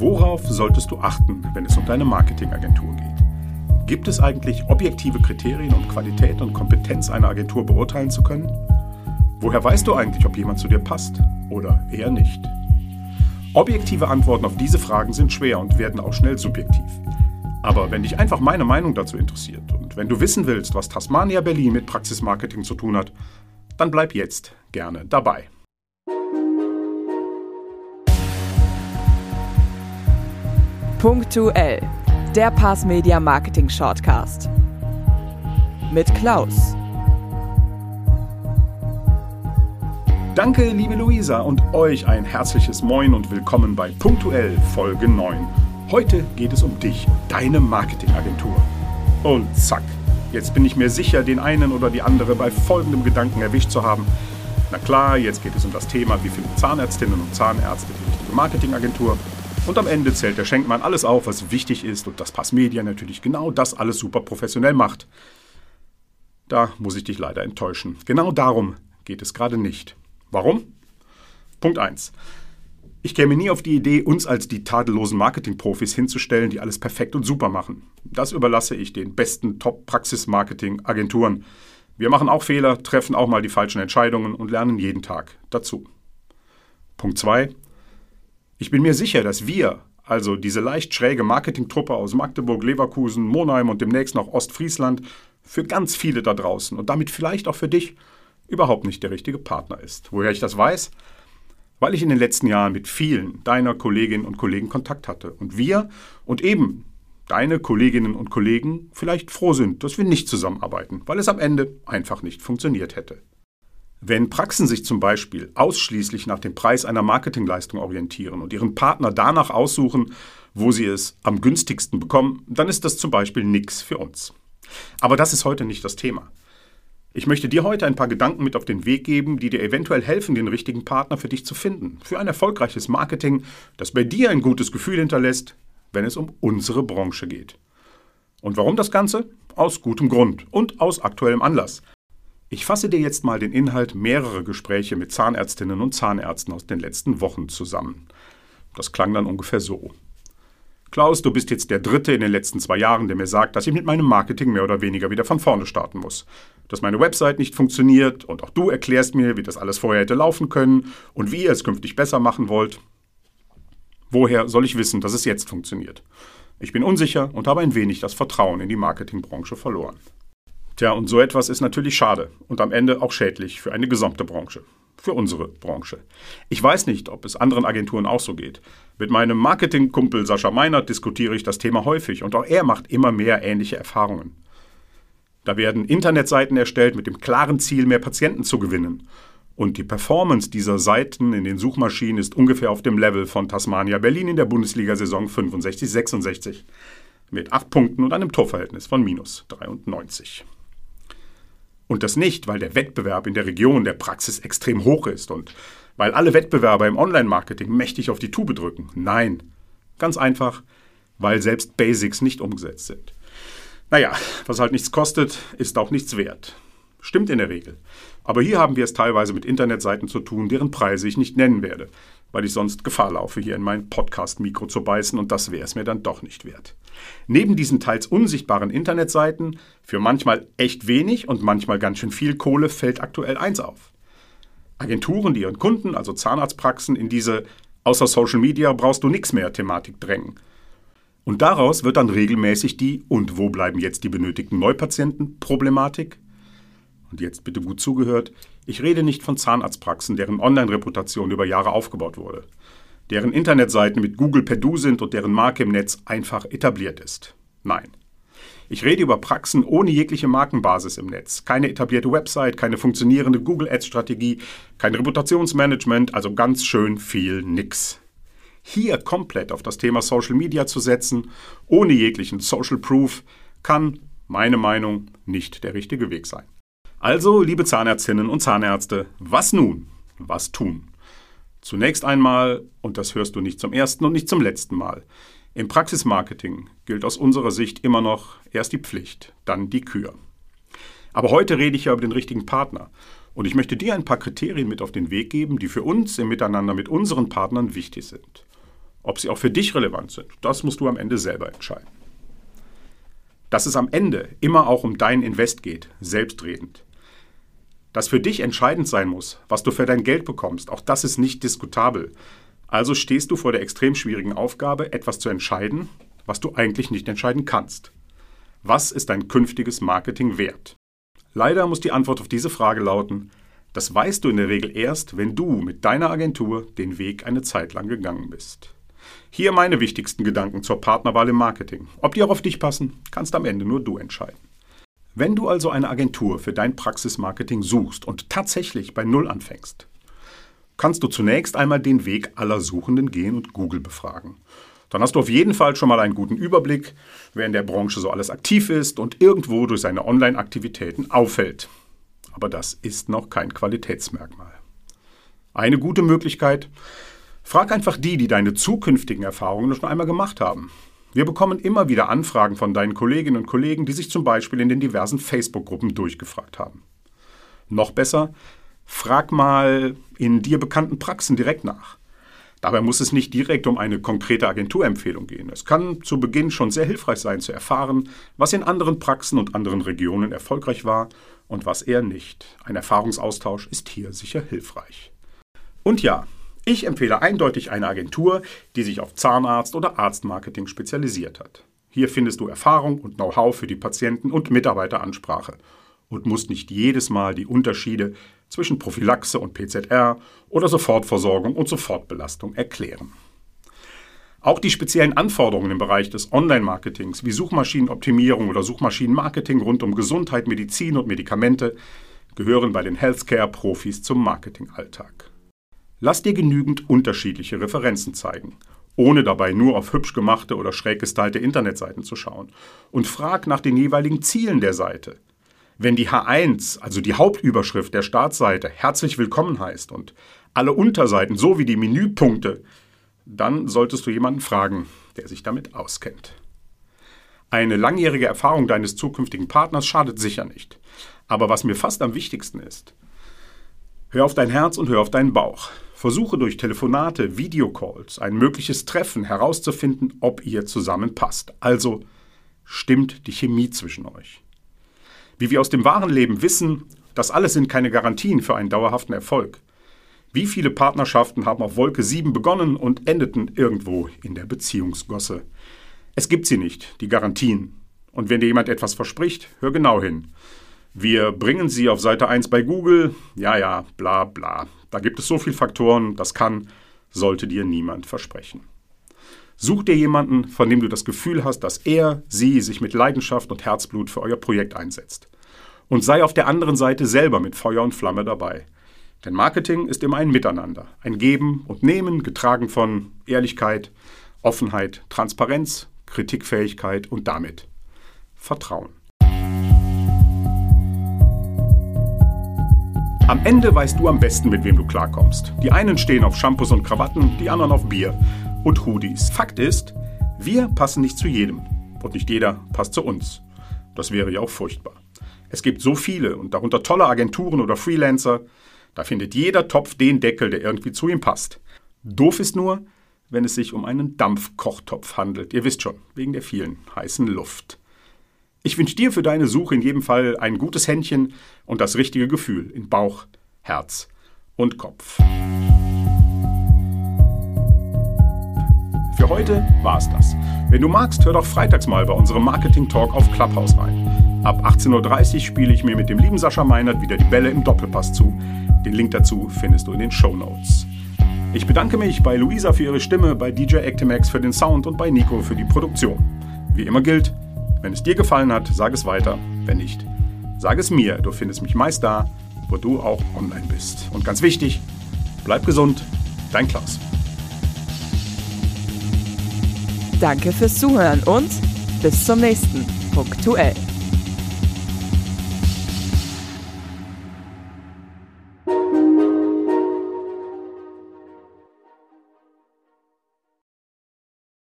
Worauf solltest du achten, wenn es um deine Marketingagentur geht? Gibt es eigentlich objektive Kriterien, um Qualität und Kompetenz einer Agentur beurteilen zu können? Woher weißt du eigentlich, ob jemand zu dir passt oder eher nicht? Objektive Antworten auf diese Fragen sind schwer und werden auch schnell subjektiv. Aber wenn dich einfach meine Meinung dazu interessiert und wenn du wissen willst, was Tasmania Berlin mit Praxismarketing zu tun hat, dann bleib jetzt gerne dabei. Punktuell, der Pass Media Marketing Shortcast. Mit Klaus. Danke, liebe Luisa, und euch ein herzliches Moin und willkommen bei Punktuell Folge 9. Heute geht es um dich, deine Marketingagentur. Und zack, jetzt bin ich mir sicher, den einen oder die andere bei folgendem Gedanken erwischt zu haben. Na klar, jetzt geht es um das Thema, wie finden Zahnärztinnen und Zahnärzte die richtige Marketingagentur und am Ende zählt der Schenkmann alles auf, was wichtig ist und das Passmedia natürlich genau das alles super professionell macht. Da muss ich dich leider enttäuschen. Genau darum geht es gerade nicht. Warum? Punkt 1. Ich käme nie auf die Idee, uns als die tadellosen Marketingprofis hinzustellen, die alles perfekt und super machen. Das überlasse ich den besten Top-Praxis-Marketing-Agenturen. Wir machen auch Fehler, treffen auch mal die falschen Entscheidungen und lernen jeden Tag dazu. Punkt 2. Ich bin mir sicher, dass wir, also diese leicht schräge Marketingtruppe aus Magdeburg, Leverkusen, Monheim und demnächst noch Ostfriesland, für ganz viele da draußen und damit vielleicht auch für dich überhaupt nicht der richtige Partner ist. Woher ich das weiß? Weil ich in den letzten Jahren mit vielen deiner Kolleginnen und Kollegen Kontakt hatte und wir und eben deine Kolleginnen und Kollegen vielleicht froh sind, dass wir nicht zusammenarbeiten, weil es am Ende einfach nicht funktioniert hätte. Wenn Praxen sich zum Beispiel ausschließlich nach dem Preis einer Marketingleistung orientieren und ihren Partner danach aussuchen, wo sie es am günstigsten bekommen, dann ist das zum Beispiel nichts für uns. Aber das ist heute nicht das Thema. Ich möchte dir heute ein paar Gedanken mit auf den Weg geben, die dir eventuell helfen, den richtigen Partner für dich zu finden. Für ein erfolgreiches Marketing, das bei dir ein gutes Gefühl hinterlässt, wenn es um unsere Branche geht. Und warum das Ganze? Aus gutem Grund und aus aktuellem Anlass. Ich fasse dir jetzt mal den Inhalt mehrerer Gespräche mit Zahnärztinnen und Zahnärzten aus den letzten Wochen zusammen. Das klang dann ungefähr so. Klaus, du bist jetzt der Dritte in den letzten zwei Jahren, der mir sagt, dass ich mit meinem Marketing mehr oder weniger wieder von vorne starten muss. Dass meine Website nicht funktioniert und auch du erklärst mir, wie das alles vorher hätte laufen können und wie ihr es künftig besser machen wollt. Woher soll ich wissen, dass es jetzt funktioniert? Ich bin unsicher und habe ein wenig das Vertrauen in die Marketingbranche verloren. Tja, und so etwas ist natürlich schade und am Ende auch schädlich für eine gesamte Branche. Für unsere Branche. Ich weiß nicht, ob es anderen Agenturen auch so geht. Mit meinem Marketingkumpel Sascha Meinert diskutiere ich das Thema häufig und auch er macht immer mehr ähnliche Erfahrungen. Da werden Internetseiten erstellt mit dem klaren Ziel, mehr Patienten zu gewinnen. Und die Performance dieser Seiten in den Suchmaschinen ist ungefähr auf dem Level von Tasmania Berlin in der Bundesliga-Saison 65-66. Mit 8 Punkten und einem Torverhältnis von minus 93. Und das nicht, weil der Wettbewerb in der Region der Praxis extrem hoch ist und weil alle Wettbewerber im Online-Marketing mächtig auf die Tube drücken. Nein, ganz einfach, weil selbst Basics nicht umgesetzt sind. Naja, was halt nichts kostet, ist auch nichts wert. Stimmt in der Regel. Aber hier haben wir es teilweise mit Internetseiten zu tun, deren Preise ich nicht nennen werde, weil ich sonst Gefahr laufe, hier in mein Podcast-Mikro zu beißen und das wäre es mir dann doch nicht wert. Neben diesen teils unsichtbaren Internetseiten, für manchmal echt wenig und manchmal ganz schön viel Kohle, fällt aktuell eins auf. Agenturen, die ihren Kunden, also Zahnarztpraxen, in diese außer Social Media brauchst du nichts mehr Thematik drängen. Und daraus wird dann regelmäßig die und wo bleiben jetzt die benötigten Neupatienten Problematik? Und jetzt bitte gut zugehört, ich rede nicht von Zahnarztpraxen, deren Online-Reputation über Jahre aufgebaut wurde deren Internetseiten mit Google per Du sind und deren Marke im Netz einfach etabliert ist. Nein. Ich rede über Praxen ohne jegliche Markenbasis im Netz. Keine etablierte Website, keine funktionierende Google Ads-Strategie, kein Reputationsmanagement, also ganz schön viel nix. Hier komplett auf das Thema Social Media zu setzen, ohne jeglichen Social Proof, kann, meine Meinung, nicht der richtige Weg sein. Also, liebe Zahnärztinnen und Zahnärzte, was nun? Was tun? Zunächst einmal, und das hörst du nicht zum ersten und nicht zum letzten Mal, im Praxismarketing gilt aus unserer Sicht immer noch erst die Pflicht, dann die Kür. Aber heute rede ich ja über den richtigen Partner. Und ich möchte dir ein paar Kriterien mit auf den Weg geben, die für uns im Miteinander mit unseren Partnern wichtig sind. Ob sie auch für dich relevant sind, das musst du am Ende selber entscheiden. Dass es am Ende immer auch um dein Invest geht, selbstredend. Dass für dich entscheidend sein muss, was du für dein Geld bekommst, auch das ist nicht diskutabel. Also stehst du vor der extrem schwierigen Aufgabe, etwas zu entscheiden, was du eigentlich nicht entscheiden kannst. Was ist dein künftiges Marketing wert? Leider muss die Antwort auf diese Frage lauten, das weißt du in der Regel erst, wenn du mit deiner Agentur den Weg eine Zeit lang gegangen bist. Hier meine wichtigsten Gedanken zur Partnerwahl im Marketing. Ob die auch auf dich passen, kannst am Ende nur du entscheiden. Wenn du also eine Agentur für dein Praxismarketing suchst und tatsächlich bei Null anfängst, kannst du zunächst einmal den Weg aller Suchenden gehen und Google befragen. Dann hast du auf jeden Fall schon mal einen guten Überblick, wer in der Branche so alles aktiv ist und irgendwo durch seine Online-Aktivitäten auffällt. Aber das ist noch kein Qualitätsmerkmal. Eine gute Möglichkeit, Frag einfach die, die deine zukünftigen Erfahrungen schon einmal gemacht haben. Wir bekommen immer wieder Anfragen von deinen Kolleginnen und Kollegen, die sich zum Beispiel in den diversen Facebook-Gruppen durchgefragt haben. Noch besser, frag mal in dir bekannten Praxen direkt nach. Dabei muss es nicht direkt um eine konkrete Agenturempfehlung gehen. Es kann zu Beginn schon sehr hilfreich sein zu erfahren, was in anderen Praxen und anderen Regionen erfolgreich war und was eher nicht. Ein Erfahrungsaustausch ist hier sicher hilfreich. Und ja, ich empfehle eindeutig eine Agentur, die sich auf Zahnarzt- oder Arztmarketing spezialisiert hat. Hier findest du Erfahrung und Know-how für die Patienten- und Mitarbeiteransprache und musst nicht jedes Mal die Unterschiede zwischen Prophylaxe und PZR oder Sofortversorgung und Sofortbelastung erklären. Auch die speziellen Anforderungen im Bereich des Online-Marketings wie Suchmaschinenoptimierung oder Suchmaschinenmarketing rund um Gesundheit, Medizin und Medikamente gehören bei den Healthcare-Profis zum Marketingalltag. Lass dir genügend unterschiedliche Referenzen zeigen, ohne dabei nur auf hübsch gemachte oder schräg gestylte Internetseiten zu schauen. Und frag nach den jeweiligen Zielen der Seite. Wenn die H1, also die Hauptüberschrift der Startseite, herzlich willkommen heißt und alle Unterseiten sowie die Menüpunkte, dann solltest du jemanden fragen, der sich damit auskennt. Eine langjährige Erfahrung deines zukünftigen Partners schadet sicher nicht. Aber was mir fast am wichtigsten ist, hör auf dein Herz und hör auf deinen Bauch. Versuche durch Telefonate, Videocalls, ein mögliches Treffen herauszufinden, ob ihr zusammenpasst. Also stimmt die Chemie zwischen euch. Wie wir aus dem wahren Leben wissen, das alles sind keine Garantien für einen dauerhaften Erfolg. Wie viele Partnerschaften haben auf Wolke 7 begonnen und endeten irgendwo in der Beziehungsgosse? Es gibt sie nicht, die Garantien. Und wenn dir jemand etwas verspricht, hör genau hin. Wir bringen sie auf Seite 1 bei Google, ja, ja, bla bla. Da gibt es so viele Faktoren, das kann, sollte dir niemand versprechen. Such dir jemanden, von dem du das Gefühl hast, dass er, sie sich mit Leidenschaft und Herzblut für euer Projekt einsetzt. Und sei auf der anderen Seite selber mit Feuer und Flamme dabei. Denn Marketing ist immer ein Miteinander, ein Geben und Nehmen, getragen von Ehrlichkeit, Offenheit, Transparenz, Kritikfähigkeit und damit Vertrauen. Am Ende weißt du am besten, mit wem du klarkommst. Die einen stehen auf Shampoos und Krawatten, die anderen auf Bier und Hoodies. Fakt ist, wir passen nicht zu jedem. Und nicht jeder passt zu uns. Das wäre ja auch furchtbar. Es gibt so viele und darunter tolle Agenturen oder Freelancer. Da findet jeder Topf den Deckel, der irgendwie zu ihm passt. Doof ist nur, wenn es sich um einen Dampfkochtopf handelt. Ihr wisst schon, wegen der vielen heißen Luft. Ich wünsche dir für deine Suche in jedem Fall ein gutes Händchen und das richtige Gefühl in Bauch, Herz und Kopf. Für heute war's das. Wenn du magst, hör doch freitags mal bei unserem Marketing Talk auf Clubhouse rein. Ab 18.30 Uhr spiele ich mir mit dem lieben Sascha Meinert wieder die Bälle im Doppelpass zu. Den Link dazu findest du in den Show Notes. Ich bedanke mich bei Luisa für ihre Stimme, bei DJ Actimax für den Sound und bei Nico für die Produktion. Wie immer gilt, wenn es dir gefallen hat, sag es weiter. Wenn nicht, sag es mir. Du findest mich meist da, wo du auch online bist. Und ganz wichtig, bleib gesund. Dein Klaus. Danke fürs Zuhören und bis zum nächsten Punktuell.